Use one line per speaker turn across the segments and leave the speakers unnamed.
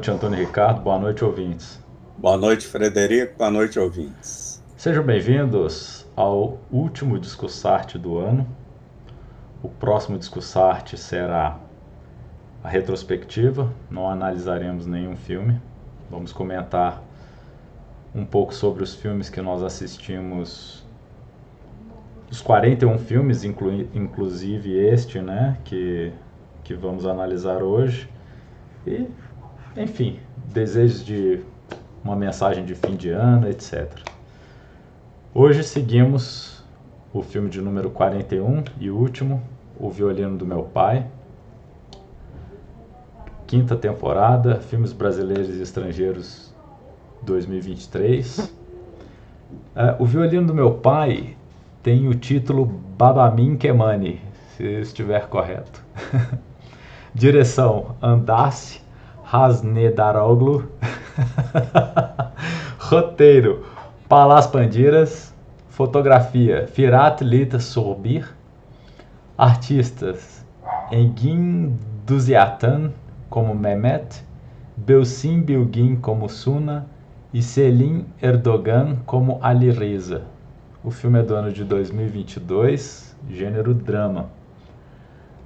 Boa noite, Antônio Ricardo. Boa noite, ouvintes.
Boa noite, Frederico. Boa noite, ouvintes.
Sejam bem-vindos ao último Discussarte do ano. O próximo Discussarte será a retrospectiva. Não analisaremos nenhum filme. Vamos comentar um pouco sobre os filmes que nós assistimos. Os 41 filmes, inclu inclusive este, né, que, que vamos analisar hoje. E enfim, desejos de uma mensagem de fim de ano, etc. Hoje seguimos o filme de número 41 e último, O Violino do Meu Pai. Quinta temporada, filmes brasileiros e estrangeiros 2023. É, o Violino do Meu Pai tem o título Babamin Kemani, se estiver correto. Direção Andasse Hasnedaroglu. Roteiro: Palas Pandiras. Fotografia: Firat Lita Sorbir. Artistas: Engin Duziatan como Mehmet, Belsim Bilgin como Suna e Selim Erdogan como Ali Reza. O filme é do ano de 2022, gênero drama.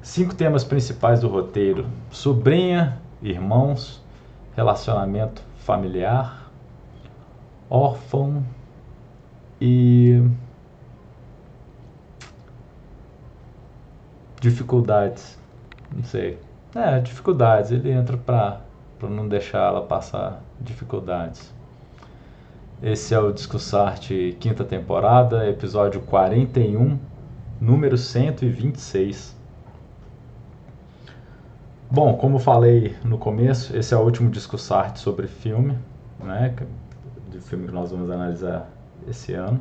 Cinco temas principais do roteiro: sobrinha, irmãos, relacionamento familiar, órfão e dificuldades. Não sei. É, dificuldades. Ele entra para não deixar ela passar dificuldades. Esse é o Discussarte quinta temporada, episódio 41, número 126. Bom, como falei no começo, esse é o último Discussarte sobre filme, né? De filme que nós vamos analisar esse ano.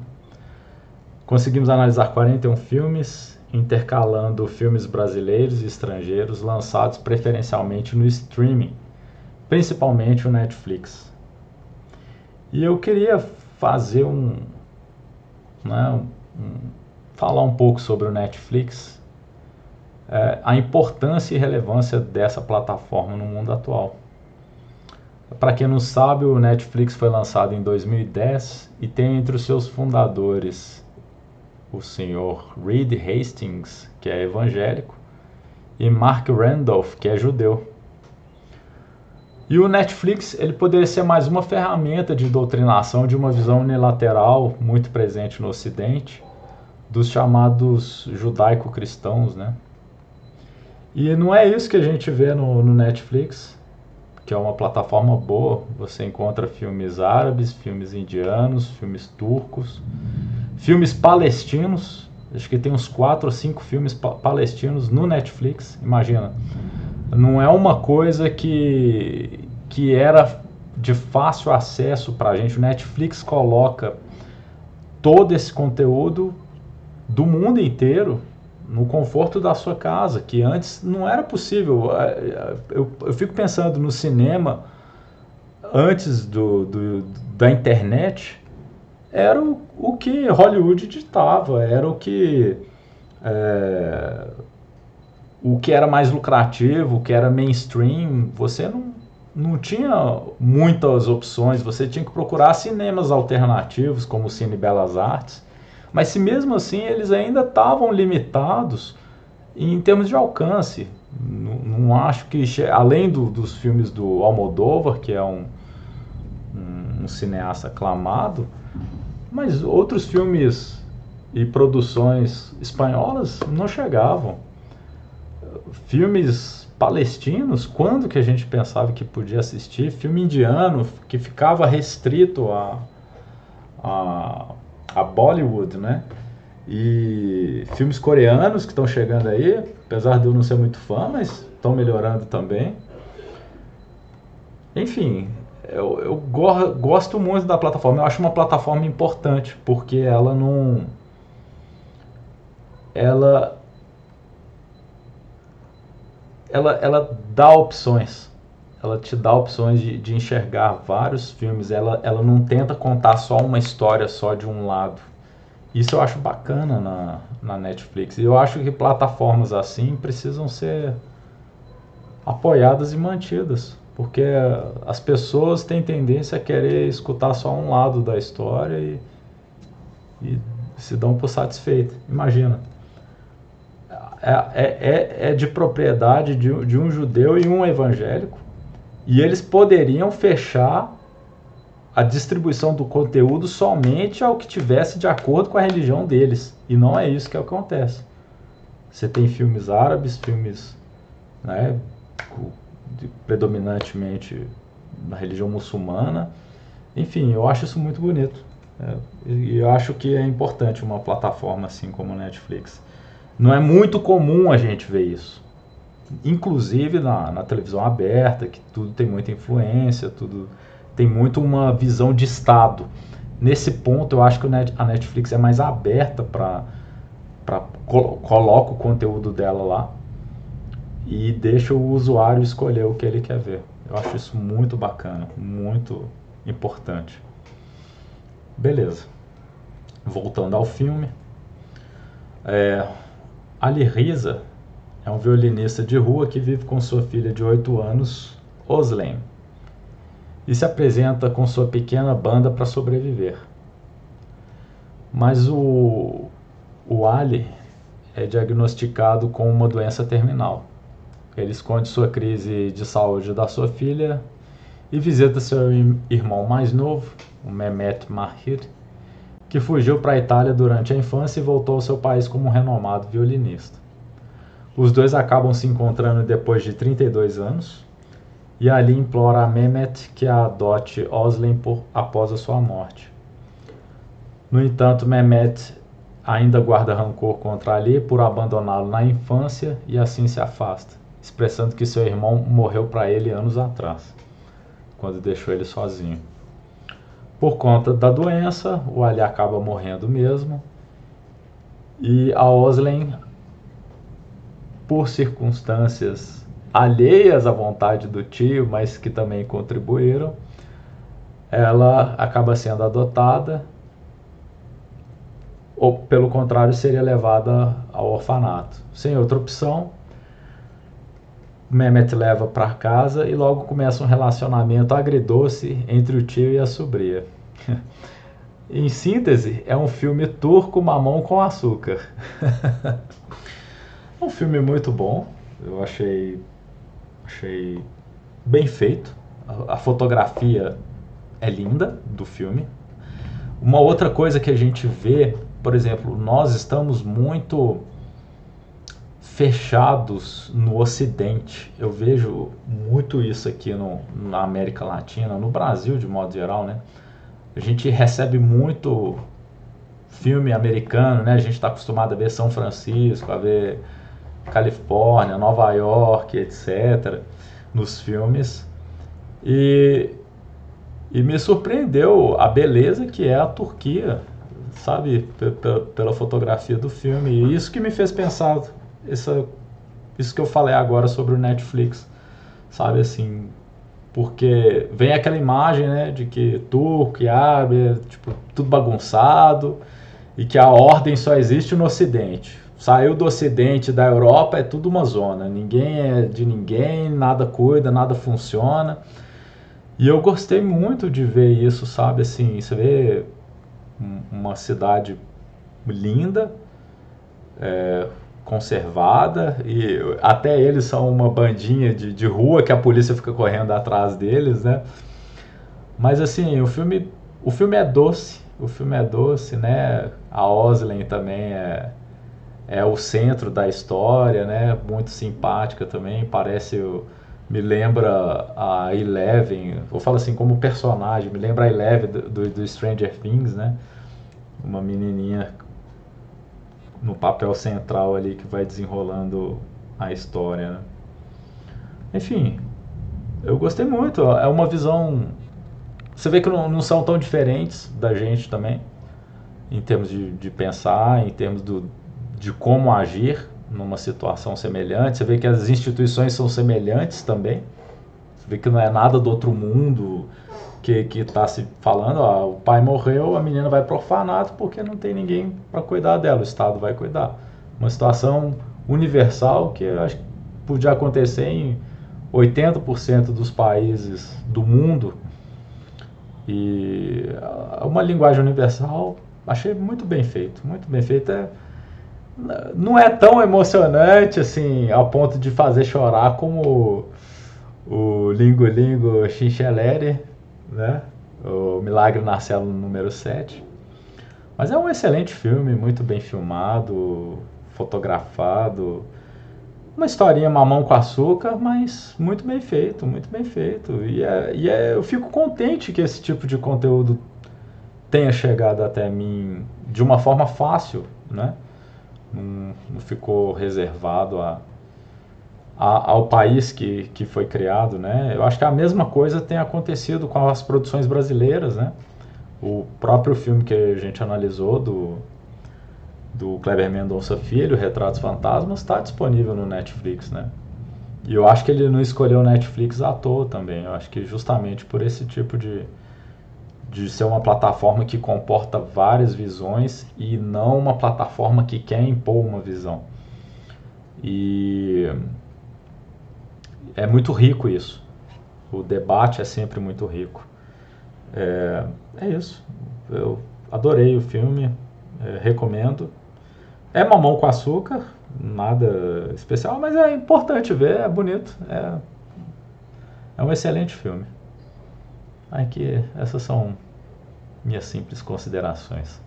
Conseguimos analisar 41 filmes, intercalando filmes brasileiros e estrangeiros lançados preferencialmente no streaming, principalmente o Netflix. E eu queria fazer um, né, um falar um pouco sobre o Netflix é, a importância e relevância dessa plataforma no mundo atual. Para quem não sabe, o Netflix foi lançado em 2010 e tem entre os seus fundadores o senhor Reed Hastings, que é evangélico, e Mark Randolph, que é judeu. E o Netflix ele poderia ser mais uma ferramenta de doutrinação de uma visão unilateral muito presente no Ocidente dos chamados judaico-cristãos, né? E não é isso que a gente vê no, no Netflix, que é uma plataforma boa. Você encontra filmes árabes, filmes indianos, filmes turcos, filmes palestinos. Acho que tem uns quatro ou cinco filmes pa palestinos no Netflix. Imagina, não é uma coisa que que era de fácil acesso para a gente. O Netflix coloca todo esse conteúdo do mundo inteiro no conforto da sua casa, que antes não era possível. Eu, eu fico pensando no cinema antes do, do da internet, era o, o, que Hollywood ditava, era o que é, o que era mais lucrativo, o que era mainstream. Você não, não tinha muitas opções, você tinha que procurar cinemas alternativos, como o Cine Belas Artes mas se mesmo assim eles ainda estavam limitados em termos de alcance. Não, não acho que, além do, dos filmes do Almodóvar, que é um, um, um cineasta aclamado, mas outros filmes e produções espanholas não chegavam. Filmes palestinos, quando que a gente pensava que podia assistir? Filme indiano, que ficava restrito a, a a Bollywood, né? E filmes coreanos que estão chegando aí, apesar de eu não ser muito fã, mas estão melhorando também. Enfim, eu, eu go gosto muito da plataforma. Eu acho uma plataforma importante, porque ela não. Ela. Ela, ela dá opções ela te dá opções de, de enxergar vários filmes. Ela, ela não tenta contar só uma história só de um lado. Isso eu acho bacana na, na Netflix. Eu acho que plataformas assim precisam ser apoiadas e mantidas. Porque as pessoas têm tendência a querer escutar só um lado da história e, e se dão por satisfeitas. Imagina. É, é, é, é de propriedade de, de um judeu e um evangélico. E eles poderiam fechar a distribuição do conteúdo somente ao que tivesse de acordo com a religião deles. E não é isso que acontece. Você tem filmes árabes, filmes né, predominantemente na religião muçulmana. Enfim, eu acho isso muito bonito. É, e eu acho que é importante uma plataforma assim como a Netflix. Não é muito comum a gente ver isso. Inclusive na, na televisão aberta, que tudo tem muita influência, tudo tem muito uma visão de Estado. Nesse ponto, eu acho que a Netflix é mais aberta para col coloca o conteúdo dela lá e deixa o usuário escolher o que ele quer ver. Eu acho isso muito bacana, muito importante. Beleza. Voltando ao filme. É, Ali Riza é um violinista de rua que vive com sua filha de 8 anos, Oslem e se apresenta com sua pequena banda para sobreviver. Mas o, o Ali é diagnosticado com uma doença terminal. Ele esconde sua crise de saúde da sua filha e visita seu irmão mais novo, o Mehmet Mahir, que fugiu para a Itália durante a infância e voltou ao seu país como um renomado violinista. Os dois acabam se encontrando depois de 32 anos e ali implora a Mehmet que a adote Oslem por, após a sua morte. No entanto, Mehmet ainda guarda rancor contra Ali por abandoná-lo na infância e assim se afasta, expressando que seu irmão morreu para ele anos atrás, quando deixou ele sozinho. Por conta da doença, o Ali acaba morrendo mesmo e a Oslem, por circunstâncias alheias à vontade do tio, mas que também contribuíram, ela acaba sendo adotada ou pelo contrário seria levada ao orfanato. Sem outra opção, Mehmet leva para casa e logo começa um relacionamento agridoce entre o tio e a sobrinha. em síntese, é um filme turco mamão com açúcar. é um filme muito bom, eu achei Achei bem feito. A, a fotografia é linda do filme. Uma outra coisa que a gente vê, por exemplo, nós estamos muito fechados no Ocidente. Eu vejo muito isso aqui no, na América Latina, no Brasil de modo geral, né? A gente recebe muito filme americano, né? A gente está acostumado a ver São Francisco, a ver Califórnia, Nova York, etc., nos filmes. E, e me surpreendeu a beleza que é a Turquia, sabe, pela fotografia do filme. E isso que me fez pensar, essa, isso que eu falei agora sobre o Netflix, sabe, assim, porque vem aquela imagem, né, de que turco e árabe, tipo, tudo bagunçado e que a ordem só existe no Ocidente saiu do Ocidente, da Europa, é tudo uma zona. Ninguém é de ninguém, nada cuida, nada funciona. E eu gostei muito de ver isso, sabe? Assim, você vê uma cidade linda, é, conservada, e até eles são uma bandinha de, de rua que a polícia fica correndo atrás deles, né? Mas assim, o filme, o filme é doce, o filme é doce, né? A Oslin também é, é o centro da história, né? Muito simpática também, parece me lembra a Eleven, eu falo assim como personagem, me lembra a Eleven do, do, do Stranger Things, né? Uma menininha no papel central ali que vai desenrolando a história, né? Enfim, eu gostei muito. É uma visão. Você vê que não, não são tão diferentes da gente também, em termos de, de pensar, em termos do, de como agir numa situação semelhante. Você vê que as instituições são semelhantes também. Você vê que não é nada do outro mundo que está se falando. Ó, o pai morreu, a menina vai para o orfanato porque não tem ninguém para cuidar dela. O Estado vai cuidar. Uma situação universal que eu acho que podia acontecer em 80% dos países do mundo e uma linguagem universal achei muito bem feito, muito bem feito. É, não é tão emocionante assim ao ponto de fazer chorar como o Lingo Lingo Chincheleri, né? O Milagre na número 7. Mas é um excelente filme, muito bem filmado, fotografado. Uma historinha mamão com açúcar, mas muito bem feito, muito bem feito. E, é, e é, eu fico contente que esse tipo de conteúdo tenha chegado até mim de uma forma fácil, né? Não, não ficou reservado a, a, ao país que, que foi criado, né? Eu acho que a mesma coisa tem acontecido com as produções brasileiras, né? O próprio filme que a gente analisou do, do Kleber Mendonça Filho, Retratos Fantasmas, está disponível no Netflix, né? E eu acho que ele não escolheu o Netflix à toa também. Eu acho que justamente por esse tipo de, de ser uma plataforma que comporta várias visões e não uma plataforma que quer impor uma visão. E é muito rico isso. O debate é sempre muito rico. É, é isso. Eu adorei o filme, é, recomendo. É mamão com açúcar, nada especial, mas é importante ver, é bonito. É, é um excelente filme. Aqui, essas são minhas simples considerações.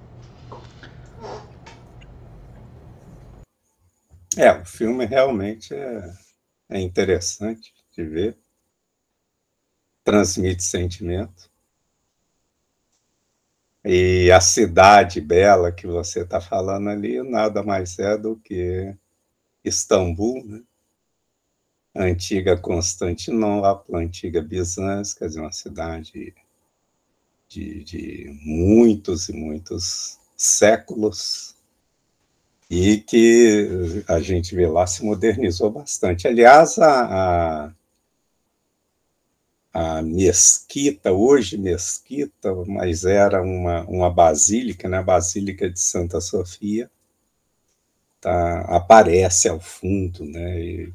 É, o filme realmente é é interessante de ver, transmite sentimento. E a cidade bela que você está falando ali nada mais é do que Istambul, né? Antiga Constantinopla, antiga Bizâncio, quer dizer, uma cidade de, de muitos e muitos séculos, e que a gente vê lá se modernizou bastante. Aliás, a, a, a mesquita, hoje mesquita, mas era uma, uma basílica, né? a Basílica de Santa Sofia, tá, aparece ao fundo, né? E,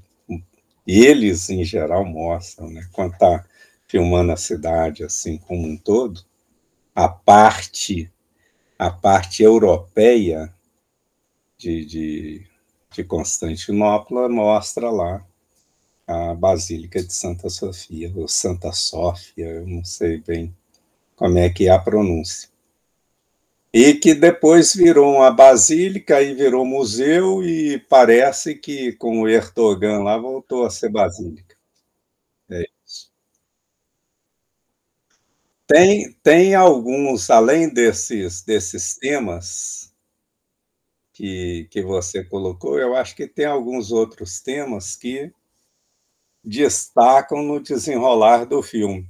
eles, em geral, mostram, né? quando está filmando a cidade assim como um todo, a parte, a parte europeia de, de, de Constantinopla mostra lá a Basílica de Santa Sofia, ou Santa Sófia, eu não sei bem como é que é a pronúncia. E que depois virou uma basílica e virou museu, e parece que com o Erdogan lá voltou a ser basílica. É isso. Tem, tem alguns, além desses, desses temas, que, que você colocou, eu acho que tem alguns outros temas que destacam no desenrolar do filme.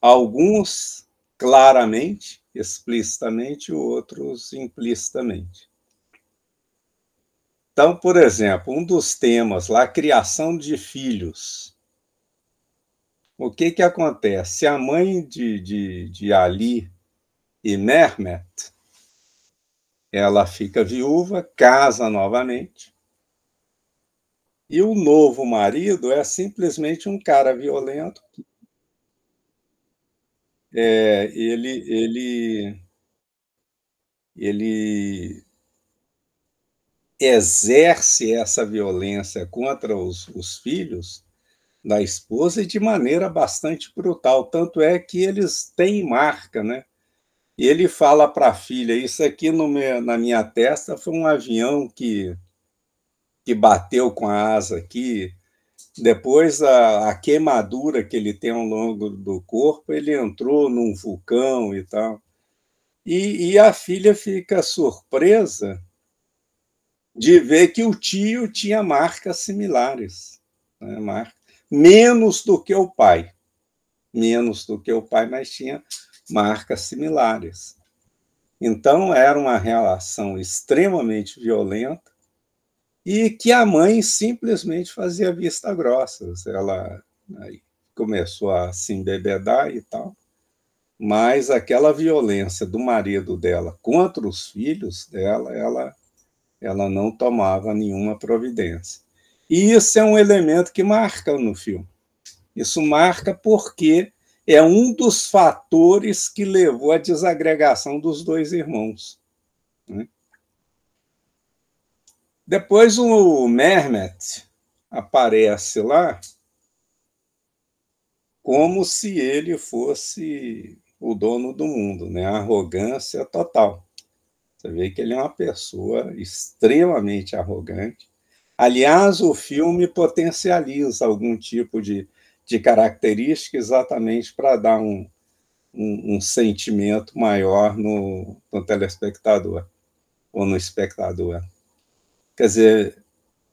Alguns claramente, explicitamente, outros implicitamente. Então, por exemplo, um dos temas lá, criação de filhos. O que, que acontece? A mãe de, de, de Ali e Mehmet ela fica viúva, casa novamente. E o novo marido é simplesmente um cara violento. É, ele, ele, ele exerce essa violência contra os, os filhos da esposa de maneira bastante brutal. Tanto é que eles têm marca, né? E ele fala para a filha: Isso aqui meu, na minha testa foi um avião que, que bateu com a asa aqui. Depois, a, a queimadura que ele tem ao longo do corpo, ele entrou num vulcão e tal. E, e a filha fica surpresa de ver que o tio tinha marcas similares, né? Mar... menos do que o pai, menos do que o pai, mas tinha marcas similares. Então, era uma relação extremamente violenta e que a mãe simplesmente fazia vista grossa. Ela aí, começou a se embebedar e tal, mas aquela violência do marido dela contra os filhos dela, ela, ela não tomava nenhuma providência. E isso é um elemento que marca no filme. Isso marca porque é um dos fatores que levou à desagregação dos dois irmãos. Né? Depois o Mehmet aparece lá como se ele fosse o dono do mundo, né? Arrogância total. Você vê que ele é uma pessoa extremamente arrogante. Aliás, o filme potencializa algum tipo de, de característica exatamente para dar um, um, um, sentimento maior no, no telespectador ou no espectador. Quer dizer,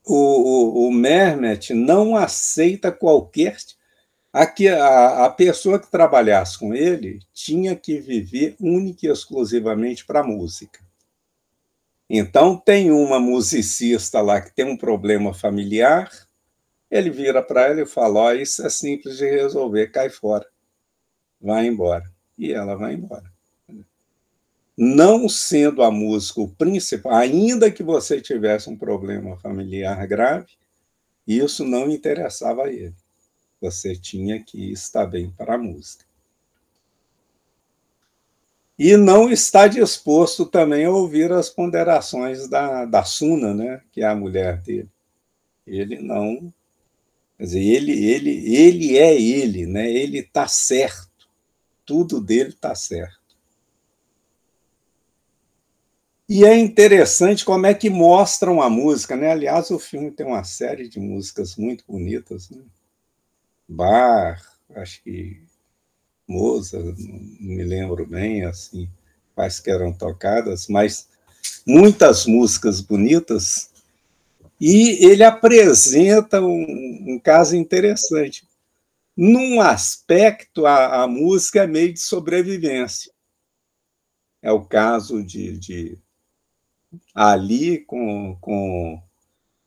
o, o, o Mermet não aceita qualquer. Aqui, a, a pessoa que trabalhasse com ele tinha que viver única e exclusivamente para a música. Então, tem uma musicista lá que tem um problema familiar, ele vira para ela e fala: oh, Isso é simples de resolver, cai fora, vai embora. E ela vai embora não sendo a música o principal, ainda que você tivesse um problema familiar grave, isso não interessava a ele. Você tinha que estar bem para a música. E não está disposto também a ouvir as ponderações da, da Suna, né, que é a mulher dele. Ele não. Quer dizer, ele, ele, ele é ele, né? ele está certo. Tudo dele está certo. E é interessante como é que mostram a música, né? Aliás, o filme tem uma série de músicas muito bonitas, né? Bar, acho que Mozart, não me lembro bem, assim, quais que eram tocadas, mas muitas músicas bonitas. E ele apresenta um, um caso interessante. Num aspecto, a, a, música é meio de sobrevivência. É o caso de, de ali com, com,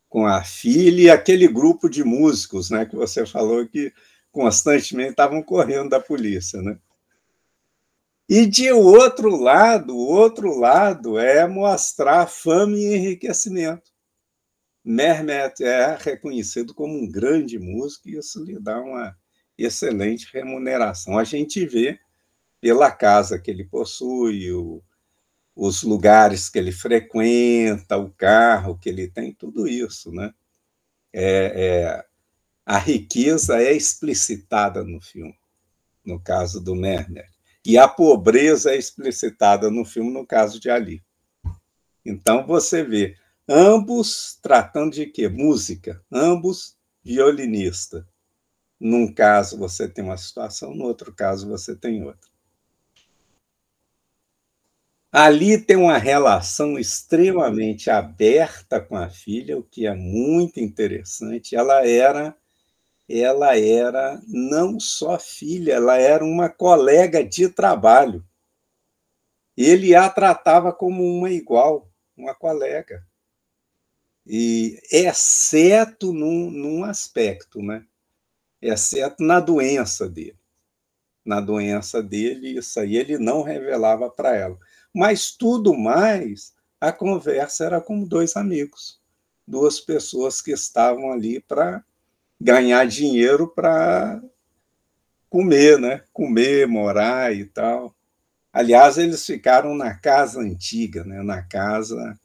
com a filha e aquele grupo de músicos né, que você falou que constantemente estavam correndo da polícia. Né? E de outro lado, outro lado é mostrar fama e enriquecimento. Mehmet é reconhecido como um grande músico e isso lhe dá uma excelente remuneração. A gente vê pela casa que ele possui, o, os lugares que ele frequenta, o carro que ele tem, tudo isso, né? É, é, a riqueza é explicitada no filme, no caso do Merner, e a pobreza é explicitada no filme, no caso de Ali. Então você vê ambos tratando de quê? Música, ambos violinista. Num caso você tem uma situação, no outro caso você tem outra. Ali tem uma relação extremamente aberta com a filha, o que é muito interessante. Ela era ela era não só filha, ela era uma colega de trabalho. Ele a tratava como uma igual, uma colega. E exceto num, num aspecto, né? Exceto na doença dele. Na doença dele, isso aí ele não revelava para ela mas tudo mais, a conversa era como dois amigos, duas pessoas que estavam ali para ganhar dinheiro para comer, né? Comer, morar e tal. Aliás, eles ficaram na casa antiga, né? Na casa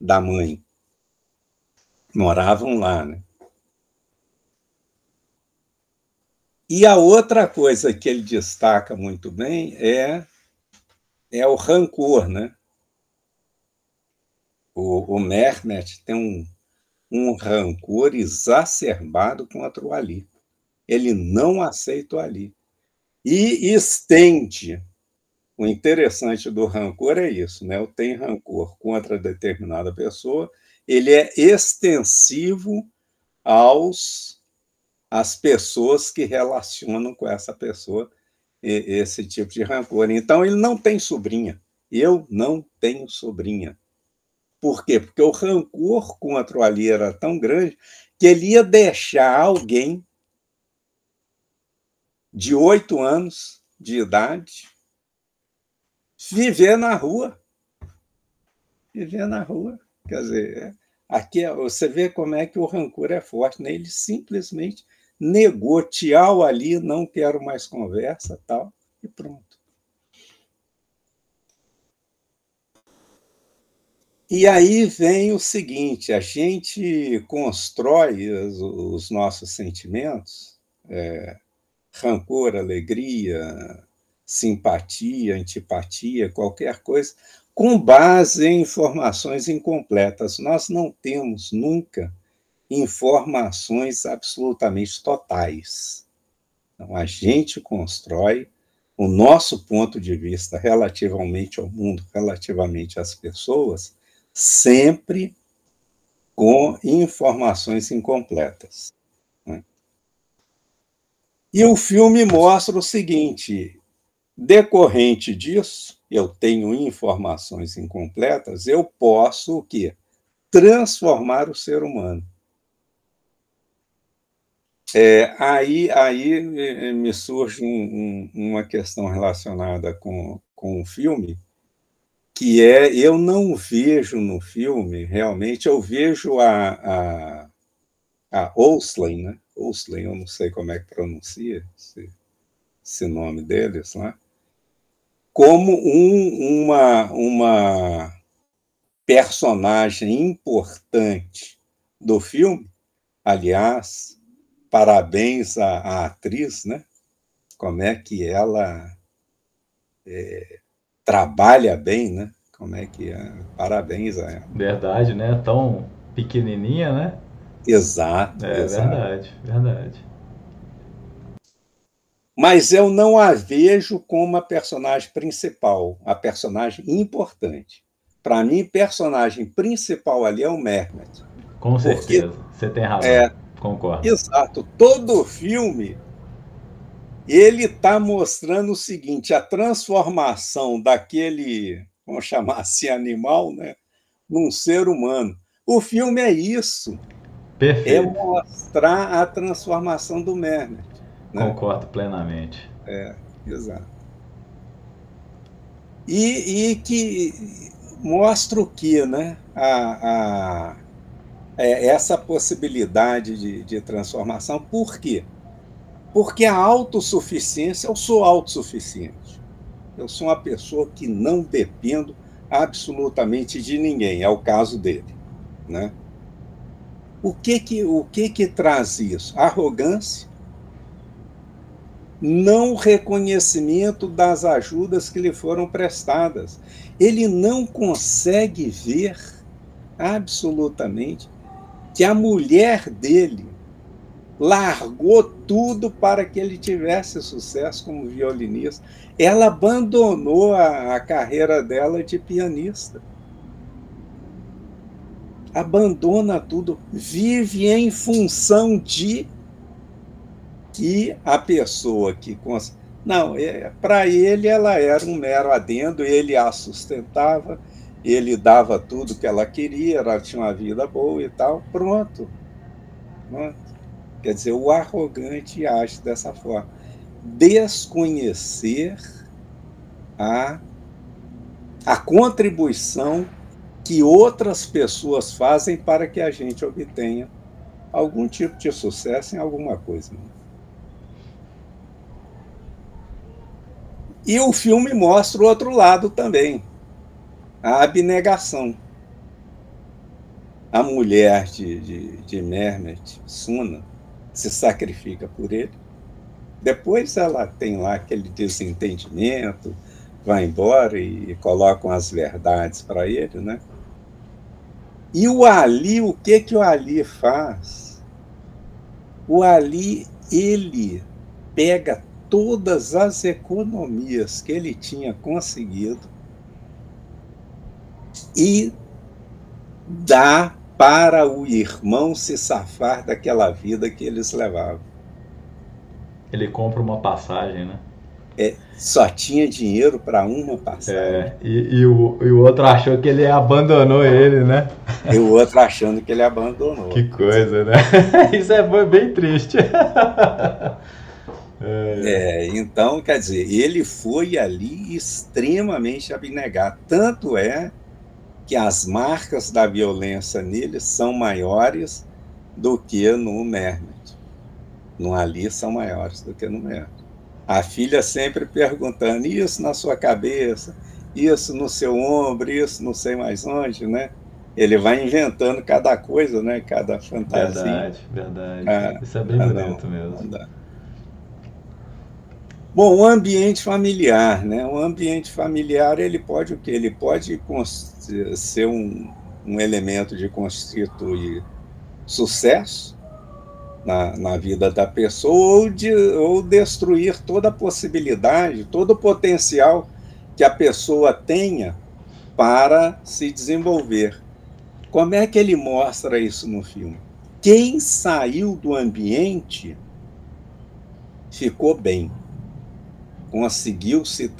da mãe. Moravam lá, né? E a outra coisa que ele destaca muito bem é é o rancor, né? O, o Mehmet tem um, um rancor exacerbado contra o Ali. Ele não aceita o Ali. E estende. O interessante do rancor é isso, né? Eu tenho rancor contra determinada pessoa, ele é extensivo aos às pessoas que relacionam com essa pessoa esse tipo de rancor. Então, ele não tem sobrinha. Eu não tenho sobrinha. Por quê? Porque o rancor contra o Ali era tão grande que ele ia deixar alguém de oito anos de idade viver na rua. Viver na rua. Quer dizer, Aqui é, você vê como é que o rancor é forte, né? Ele simplesmente negou, tchau ali, não quero mais conversa, tal, e pronto. E aí vem o seguinte: a gente constrói os, os nossos sentimentos, é, rancor, alegria, simpatia, antipatia, qualquer coisa, com base em informações incompletas. Nós não temos nunca informações absolutamente totais. Então, a gente constrói o nosso ponto de vista relativamente ao mundo, relativamente às pessoas, sempre com informações incompletas. Né? E o filme mostra o seguinte: decorrente disso, eu tenho informações incompletas, eu posso o quê? Transformar o ser humano. É, aí, aí me surge um, um, uma questão relacionada com, com o filme, que é eu não vejo no filme realmente, eu vejo a, a, a Oslin, né? Oslin, eu não sei como é que pronuncia esse, esse nome deles lá, como um, uma, uma personagem importante do filme. Aliás, parabéns à, à atriz, né? Como é que ela é, trabalha bem, né? Como é que é? Parabéns a ela.
Verdade, né? Tão pequenininha, né?
Exato.
É
exato.
verdade, verdade.
Mas eu não a vejo como a personagem principal, a personagem importante. Para mim, personagem principal ali é o Mehmet.
Com certeza, você tem razão. É, Concordo.
Exato. Todo filme ele está mostrando o seguinte: a transformação daquele, vamos chamar assim, animal, né, num ser humano. O filme é isso.
Perfeito.
É mostrar a transformação do Mermet.
Né? Concordo plenamente.
É, exato. E, e que mostra o que, né? A, a, é, essa possibilidade de, de transformação. Por quê? Porque a autossuficiência, eu sou autossuficiente. Eu sou uma pessoa que não dependo absolutamente de ninguém, é o caso dele, né? O que que o que que traz isso? Arrogância, não reconhecimento das ajudas que lhe foram prestadas. Ele não consegue ver absolutamente que a mulher dele largou tudo para que ele tivesse sucesso como violinista. Ela abandonou a, a carreira dela de pianista. Abandona tudo, vive em função de que a pessoa que não, é, para ele ela era um mero adendo, ele a sustentava, ele dava tudo que ela queria, ela tinha uma vida boa e tal, pronto. pronto. Quer dizer, o arrogante age dessa forma. Desconhecer a, a contribuição que outras pessoas fazem para que a gente obtenha algum tipo de sucesso em alguma coisa. E o filme mostra o outro lado também a abnegação. A mulher de, de, de Mermet, Suna, se sacrifica por ele. Depois ela tem lá aquele desentendimento, vai embora e, e colocam as verdades para ele, né? E o Ali, o que que o Ali faz? O Ali, ele pega todas as economias que ele tinha conseguido e dá para o irmão se safar daquela vida que eles levavam.
Ele compra uma passagem, né?
É, só tinha dinheiro para uma passagem. É,
e, e, o, e o outro achou que ele abandonou ele, né?
E o outro achando que ele abandonou.
Que coisa, né? Isso é bem triste.
É, então, quer dizer, ele foi ali extremamente abnegado. Tanto é que as marcas da violência nele são maiores do que no Mermet. No Ali são maiores do que no Mermet. A filha sempre perguntando: isso na sua cabeça, isso no seu ombro, isso não sei mais onde, né? Ele vai inventando cada coisa, né? Cada fantasia.
Verdade, verdade. Ah, isso é bem ah, bonito não, mesmo. Não
Bom, o ambiente familiar, né? O ambiente familiar ele pode o quê? Ele pode ser um, um elemento de constituir sucesso na, na vida da pessoa ou, de, ou destruir toda a possibilidade, todo o potencial que a pessoa tenha para se desenvolver. Como é que ele mostra isso no filme? Quem saiu do ambiente ficou bem conseguiu se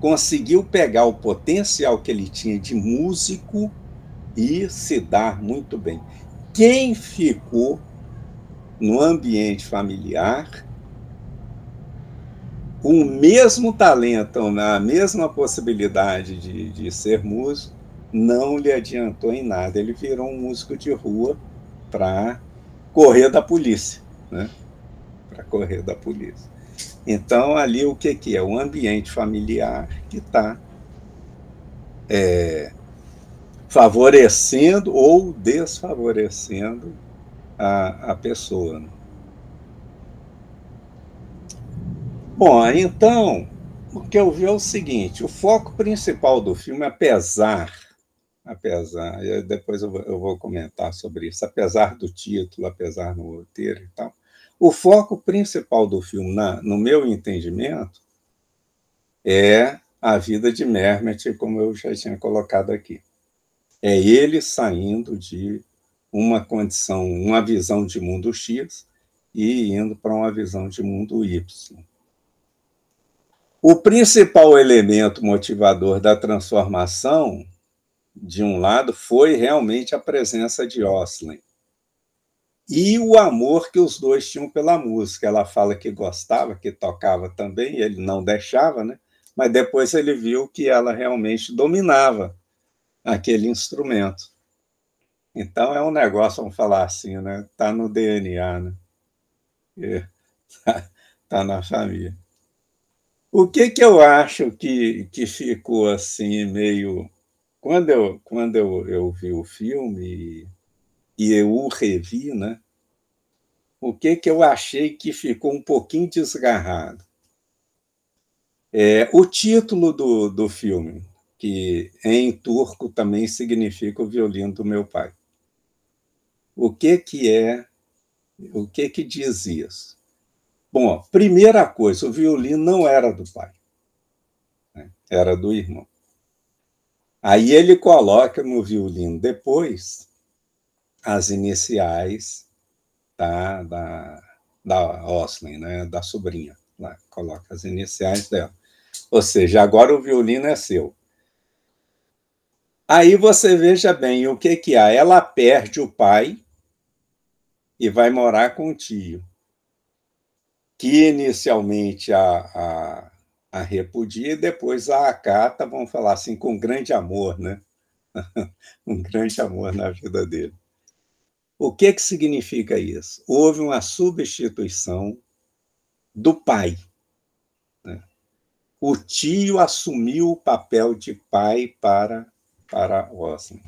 conseguiu pegar o potencial que ele tinha de músico e se dar muito bem. Quem ficou no ambiente familiar com o mesmo talento, na mesma possibilidade de, de ser músico, não lhe adiantou em nada. Ele virou um músico de rua para correr da polícia, né? Para correr da polícia. Então, ali o que, que é? O ambiente familiar que está é, favorecendo ou desfavorecendo a, a pessoa. Bom, então, o que eu vi é o seguinte: o foco principal do filme, apesar, apesar, depois eu vou, eu vou comentar sobre isso, apesar do título, apesar do roteiro e tal, o foco principal do filme, na, no meu entendimento, é a vida de Mermet, como eu já tinha colocado aqui. É ele saindo de uma condição, uma visão de mundo X e indo para uma visão de mundo Y. O principal elemento motivador da transformação, de um lado, foi realmente a presença de Oslin e o amor que os dois tinham pela música. Ela fala que gostava, que tocava também, ele não deixava, né? Mas depois ele viu que ela realmente dominava aquele instrumento. Então é um negócio, vamos falar assim, né? Tá no DNA, né? É, tá, tá na família. O que que eu acho que, que ficou assim meio quando eu quando eu, eu vi o filme e eu o revi, né? O que que eu achei que ficou um pouquinho desgarrado? É, o título do, do filme, que em turco também significa o violino do meu pai. O que que é? O que que diz isso? Bom, primeira coisa, o violino não era do pai, né? era do irmão. Aí ele coloca no violino depois as iniciais da, da, da Oslin, né, da sobrinha. Lá, coloca as iniciais dela. Ou seja, agora o violino é seu. Aí você veja bem o que, que há. Ela perde o pai e vai morar com o tio, que inicialmente a, a, a repudia e depois a acata, vamos falar assim, com grande amor, né? um grande amor na vida dele. O que, que significa isso? Houve uma substituição do pai. Né? O tio assumiu o papel de pai para, para Osman.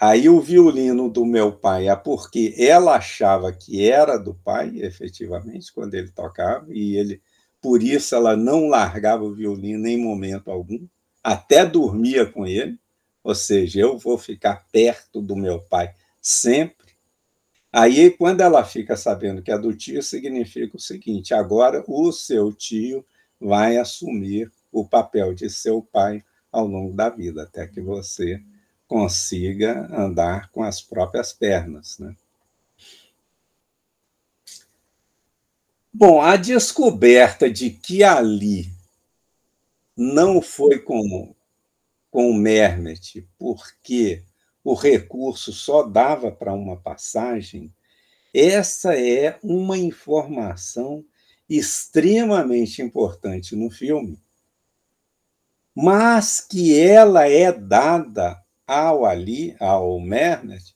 Aí o violino do meu pai é porque ela achava que era do pai, efetivamente, quando ele tocava, e ele, por isso ela não largava o violino em momento algum, até dormia com ele. Ou seja, eu vou ficar perto do meu pai sempre. Aí, quando ela fica sabendo que é do tio, significa o seguinte: agora o seu tio vai assumir o papel de seu pai ao longo da vida, até que você consiga andar com as próprias pernas. Né? Bom, a descoberta de que ali não foi com, com o Mermet, porque o recurso só dava para uma passagem, essa é uma informação extremamente importante no filme, mas que ela é dada ao Ali, ao Mehmet,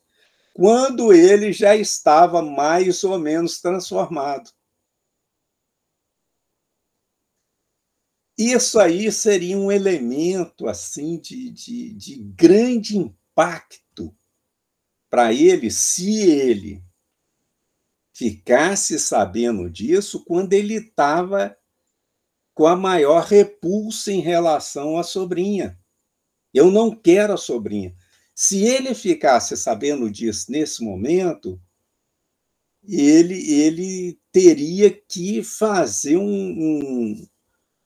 quando ele já estava mais ou menos transformado. Isso aí seria um elemento assim de, de, de grande impacto para ele, se ele ficasse sabendo disso quando ele estava com a maior repulsa em relação à sobrinha. Eu não quero a sobrinha. Se ele ficasse sabendo disso nesse momento, ele, ele teria que fazer um, um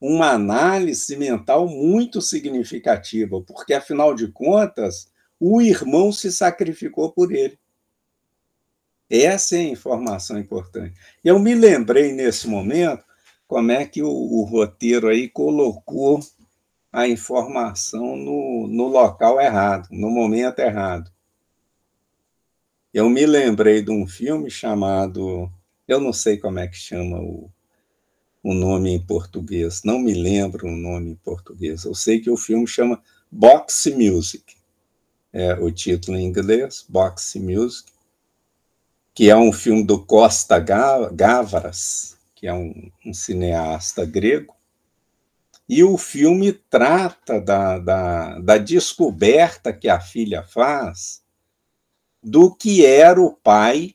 uma análise mental muito significativa, porque, afinal de contas, o irmão se sacrificou por ele. Essa é a informação importante. Eu me lembrei nesse momento como é que o, o roteiro aí colocou a informação no, no local errado, no momento errado. Eu me lembrei de um filme chamado, eu não sei como é que chama o, o nome em português, não me lembro o nome em português. Eu sei que o filme chama Box Music, é o título em inglês, Box Music, que é um filme do Costa Gavras, que é um, um cineasta grego, e o filme trata da, da, da descoberta que a filha faz do que era o pai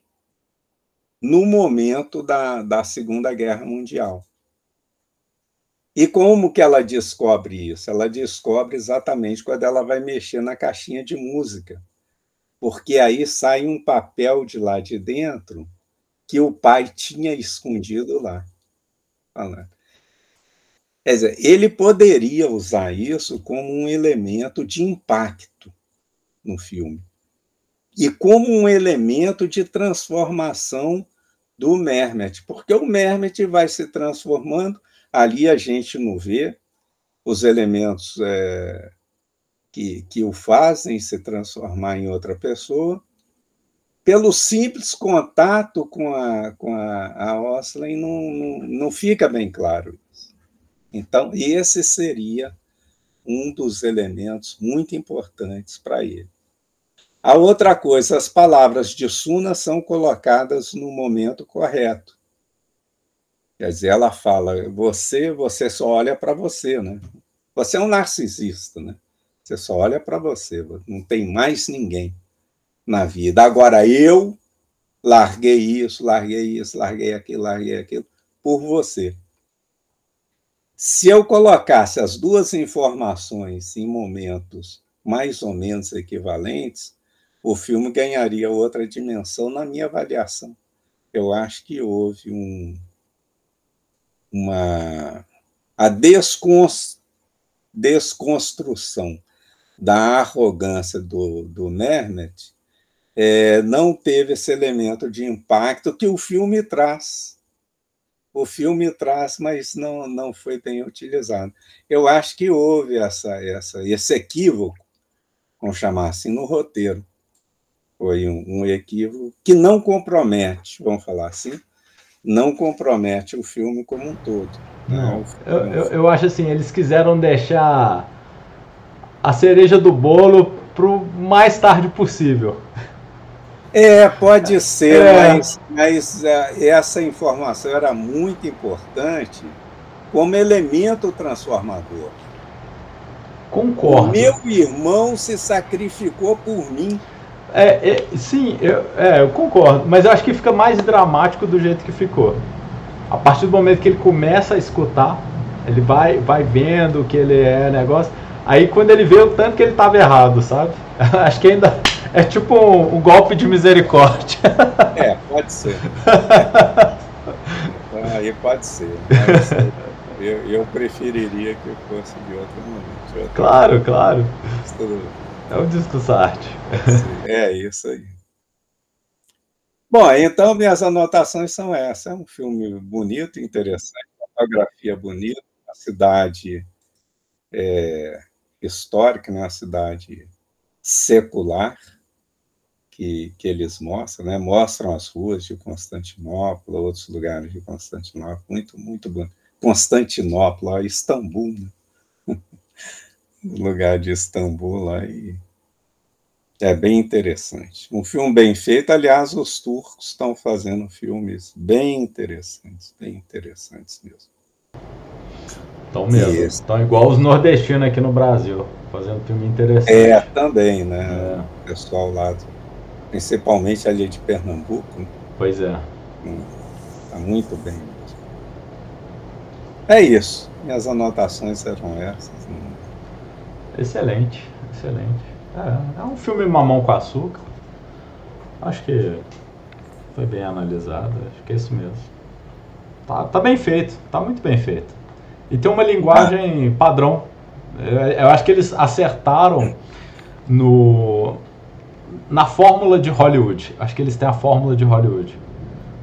no momento da, da Segunda Guerra Mundial. E como que ela descobre isso? Ela descobre exatamente quando ela vai mexer na caixinha de música. Porque aí sai um papel de lá de dentro que o pai tinha escondido lá. Quer dizer, ele poderia usar isso como um elemento de impacto no filme e como um elemento de transformação do Mermet, porque o Mermet vai se transformando Ali a gente não vê os elementos é, que, que o fazem se transformar em outra pessoa, pelo simples contato com a, com a, a Osley, não, não, não fica bem claro isso. Então, esse seria um dos elementos muito importantes para ele. A outra coisa, as palavras de Suna são colocadas no momento correto. Quer dizer, ela fala, você, você só olha para você, né? Você é um narcisista, né? Você só olha para você, não tem mais ninguém na vida. Agora eu larguei isso, larguei isso, larguei aquilo, larguei aquilo por você. Se eu colocasse as duas informações em momentos mais ou menos equivalentes, o filme ganharia outra dimensão na minha avaliação. Eu acho que houve um, uma a desconstrução da arrogância do, do Mermet é, não teve esse elemento de impacto que o filme traz. O filme traz, mas não, não foi bem utilizado. Eu acho que houve essa, essa, esse equívoco, vamos chamar assim, no roteiro. Foi um, um equívoco que não compromete, vamos falar assim, não compromete o filme como um todo.
Não, eu, eu, eu, acho assim, eles quiseram deixar a cereja do bolo pro mais tarde possível.
É, pode ser, é. mas, mas é, essa informação era muito importante como elemento transformador.
Concordo. O
meu irmão se sacrificou por mim.
É, é, sim, eu, é, eu concordo, mas eu acho que fica mais dramático do jeito que ficou. A partir do momento que ele começa a escutar, ele vai, vai vendo o que ele é, negócio. Aí quando ele vê o tanto que ele estava errado, sabe? acho que ainda é tipo um, um, golpe de misericórdia.
É, pode ser. É. Aí pode ser. eu, eu preferiria que fosse de outro momento. De outro
claro, momento. claro. Tudo é um discurso arte.
É isso aí. Bom, então minhas anotações são essas. É um filme bonito, interessante, fotografia bonita, uma cidade é, histórica, né? uma cidade secular que, que eles mostram, né? mostram as ruas de Constantinopla, outros lugares de Constantinopla, muito, muito bonito. Constantinopla, Istambul, né? Lugar de Istambul lá e é bem interessante. Um filme bem feito, aliás, os turcos estão fazendo filmes bem interessantes, bem interessantes mesmo.
Estão mesmo. Estão igual os nordestinos aqui no Brasil, fazendo filme interessante.
É, também, né? É. O pessoal lá, principalmente ali de Pernambuco.
Pois é.
Está muito bem. É isso. Minhas anotações serão essas. Né?
Excelente, excelente. É, é um filme mamão com açúcar. Acho que foi bem analisado, acho que é isso mesmo. Tá, tá bem feito, tá muito bem feito. E tem uma linguagem padrão. Eu, eu acho que eles acertaram no na fórmula de Hollywood. Acho que eles têm a fórmula de Hollywood.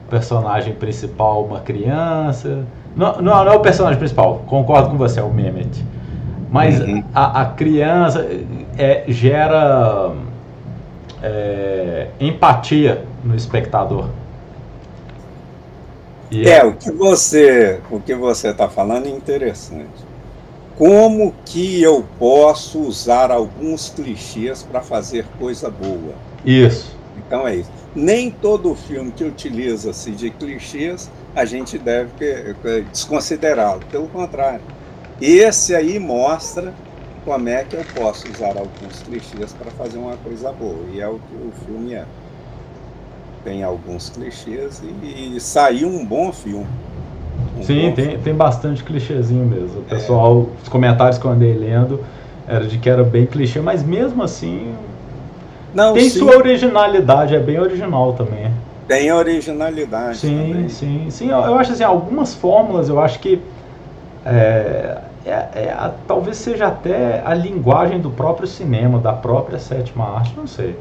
Personagem principal, uma criança. Não, não, não é o personagem principal, concordo com você, é o Mehmet. Mas uhum. a, a, criança é, gera é, empatia no espectador.
E é, é, o que você o que você está falando é interessante. Como que eu posso usar alguns clichês para fazer coisa boa?
Isso.
Então é isso. Nem todo filme que utiliza-se de clichês a gente deve desconsiderá-lo. Pelo contrário, esse aí mostra como é que eu posso usar alguns clichês para fazer uma coisa boa. E é o que o filme é. Tem alguns clichês e, e saiu um bom filme.
Um Sim, bom tem, filme. tem bastante clichêzinho mesmo. O é. pessoal, é. os comentários que eu andei lendo era de que era bem clichê, mas mesmo assim. Não, tem sim. sua originalidade, é bem original também.
Tem originalidade.
Sim,
também.
sim, sim. Eu, eu acho assim, algumas fórmulas eu acho que é, é, é, talvez seja até a linguagem do próprio cinema, da própria sétima arte, não sei.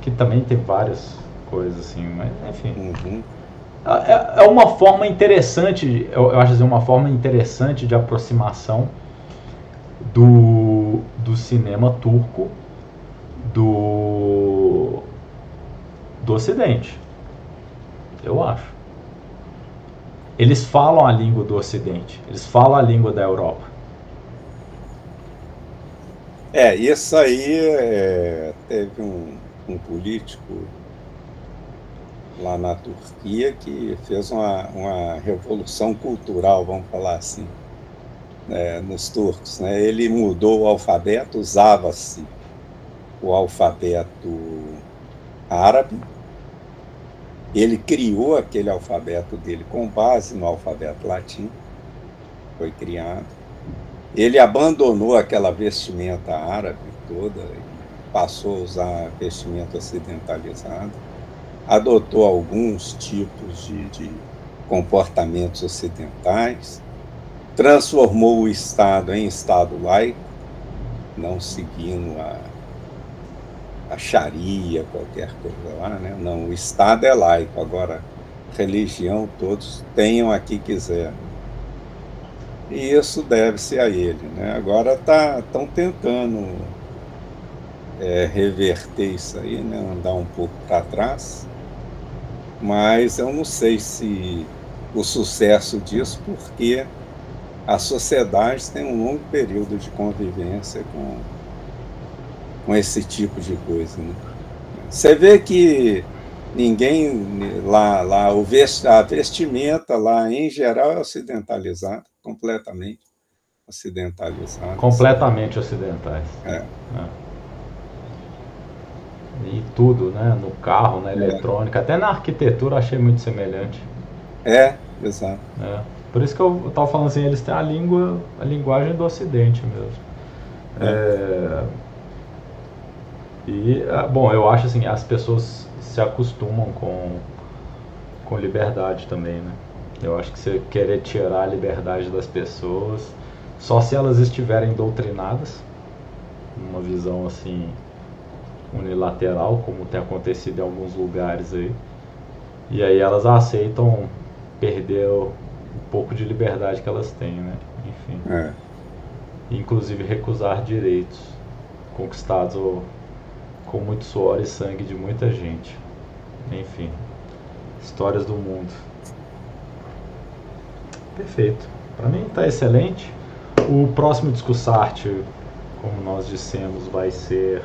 Que também tem várias coisas assim, mas enfim. Uhum. É, é uma forma interessante, eu, eu acho assim, uma forma interessante de aproximação do, do cinema turco do, do Ocidente. Eu acho. Eles falam a língua do Ocidente, eles falam a língua da Europa.
É, isso aí é, teve um, um político lá na Turquia que fez uma, uma revolução cultural, vamos falar assim, né, nos turcos. Né? Ele mudou o alfabeto, usava-se o alfabeto árabe, ele criou aquele alfabeto dele com base no alfabeto latino, foi criado. Ele abandonou aquela vestimenta árabe toda passou a usar vestimenta ocidentalizada. Adotou alguns tipos de, de comportamentos ocidentais. Transformou o Estado em Estado laico, não seguindo a a Sharia, qualquer coisa lá, né? Não, o Estado é laico, agora religião todos tenham a que quiser. E isso deve-se a ele, né? Agora estão tá, tentando é, reverter isso aí, né? Andar um pouco para trás, mas eu não sei se o sucesso disso, porque as sociedades têm um longo período de convivência com com esse tipo de coisa. Né? Você vê que ninguém lá, lá o vest, a vestimenta lá em geral é ocidentalizada, completamente ocidentalizada.
Completamente ocidentais.
É. é.
E tudo, né? No carro, na é. eletrônica, é. até na arquitetura achei muito semelhante.
É, exato.
É. Por isso que eu estava falando assim, eles têm a língua, a linguagem do Ocidente mesmo. É. e, ah, bom, eu acho assim, as pessoas se acostumam com, com liberdade também, né? Eu acho que você querer tirar a liberdade das pessoas, só se elas estiverem doutrinadas, uma visão assim unilateral, como tem acontecido em alguns lugares aí. E aí elas aceitam perder o, o pouco de liberdade que elas têm, né? Enfim. É. Inclusive recusar direitos conquistados ou com muito suor e sangue de muita gente. Enfim, histórias do mundo. Perfeito. Para mim está excelente. O próximo Discussarte como nós dissemos, vai ser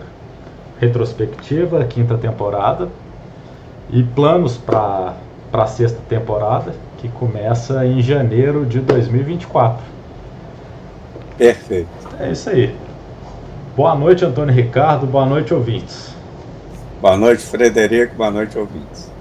retrospectiva, quinta temporada, e planos para a sexta temporada, que começa em janeiro de 2024.
Perfeito.
É isso aí. Boa noite, Antônio Ricardo. Boa noite, ouvintes.
Boa noite, Frederico. Boa noite, ouvintes.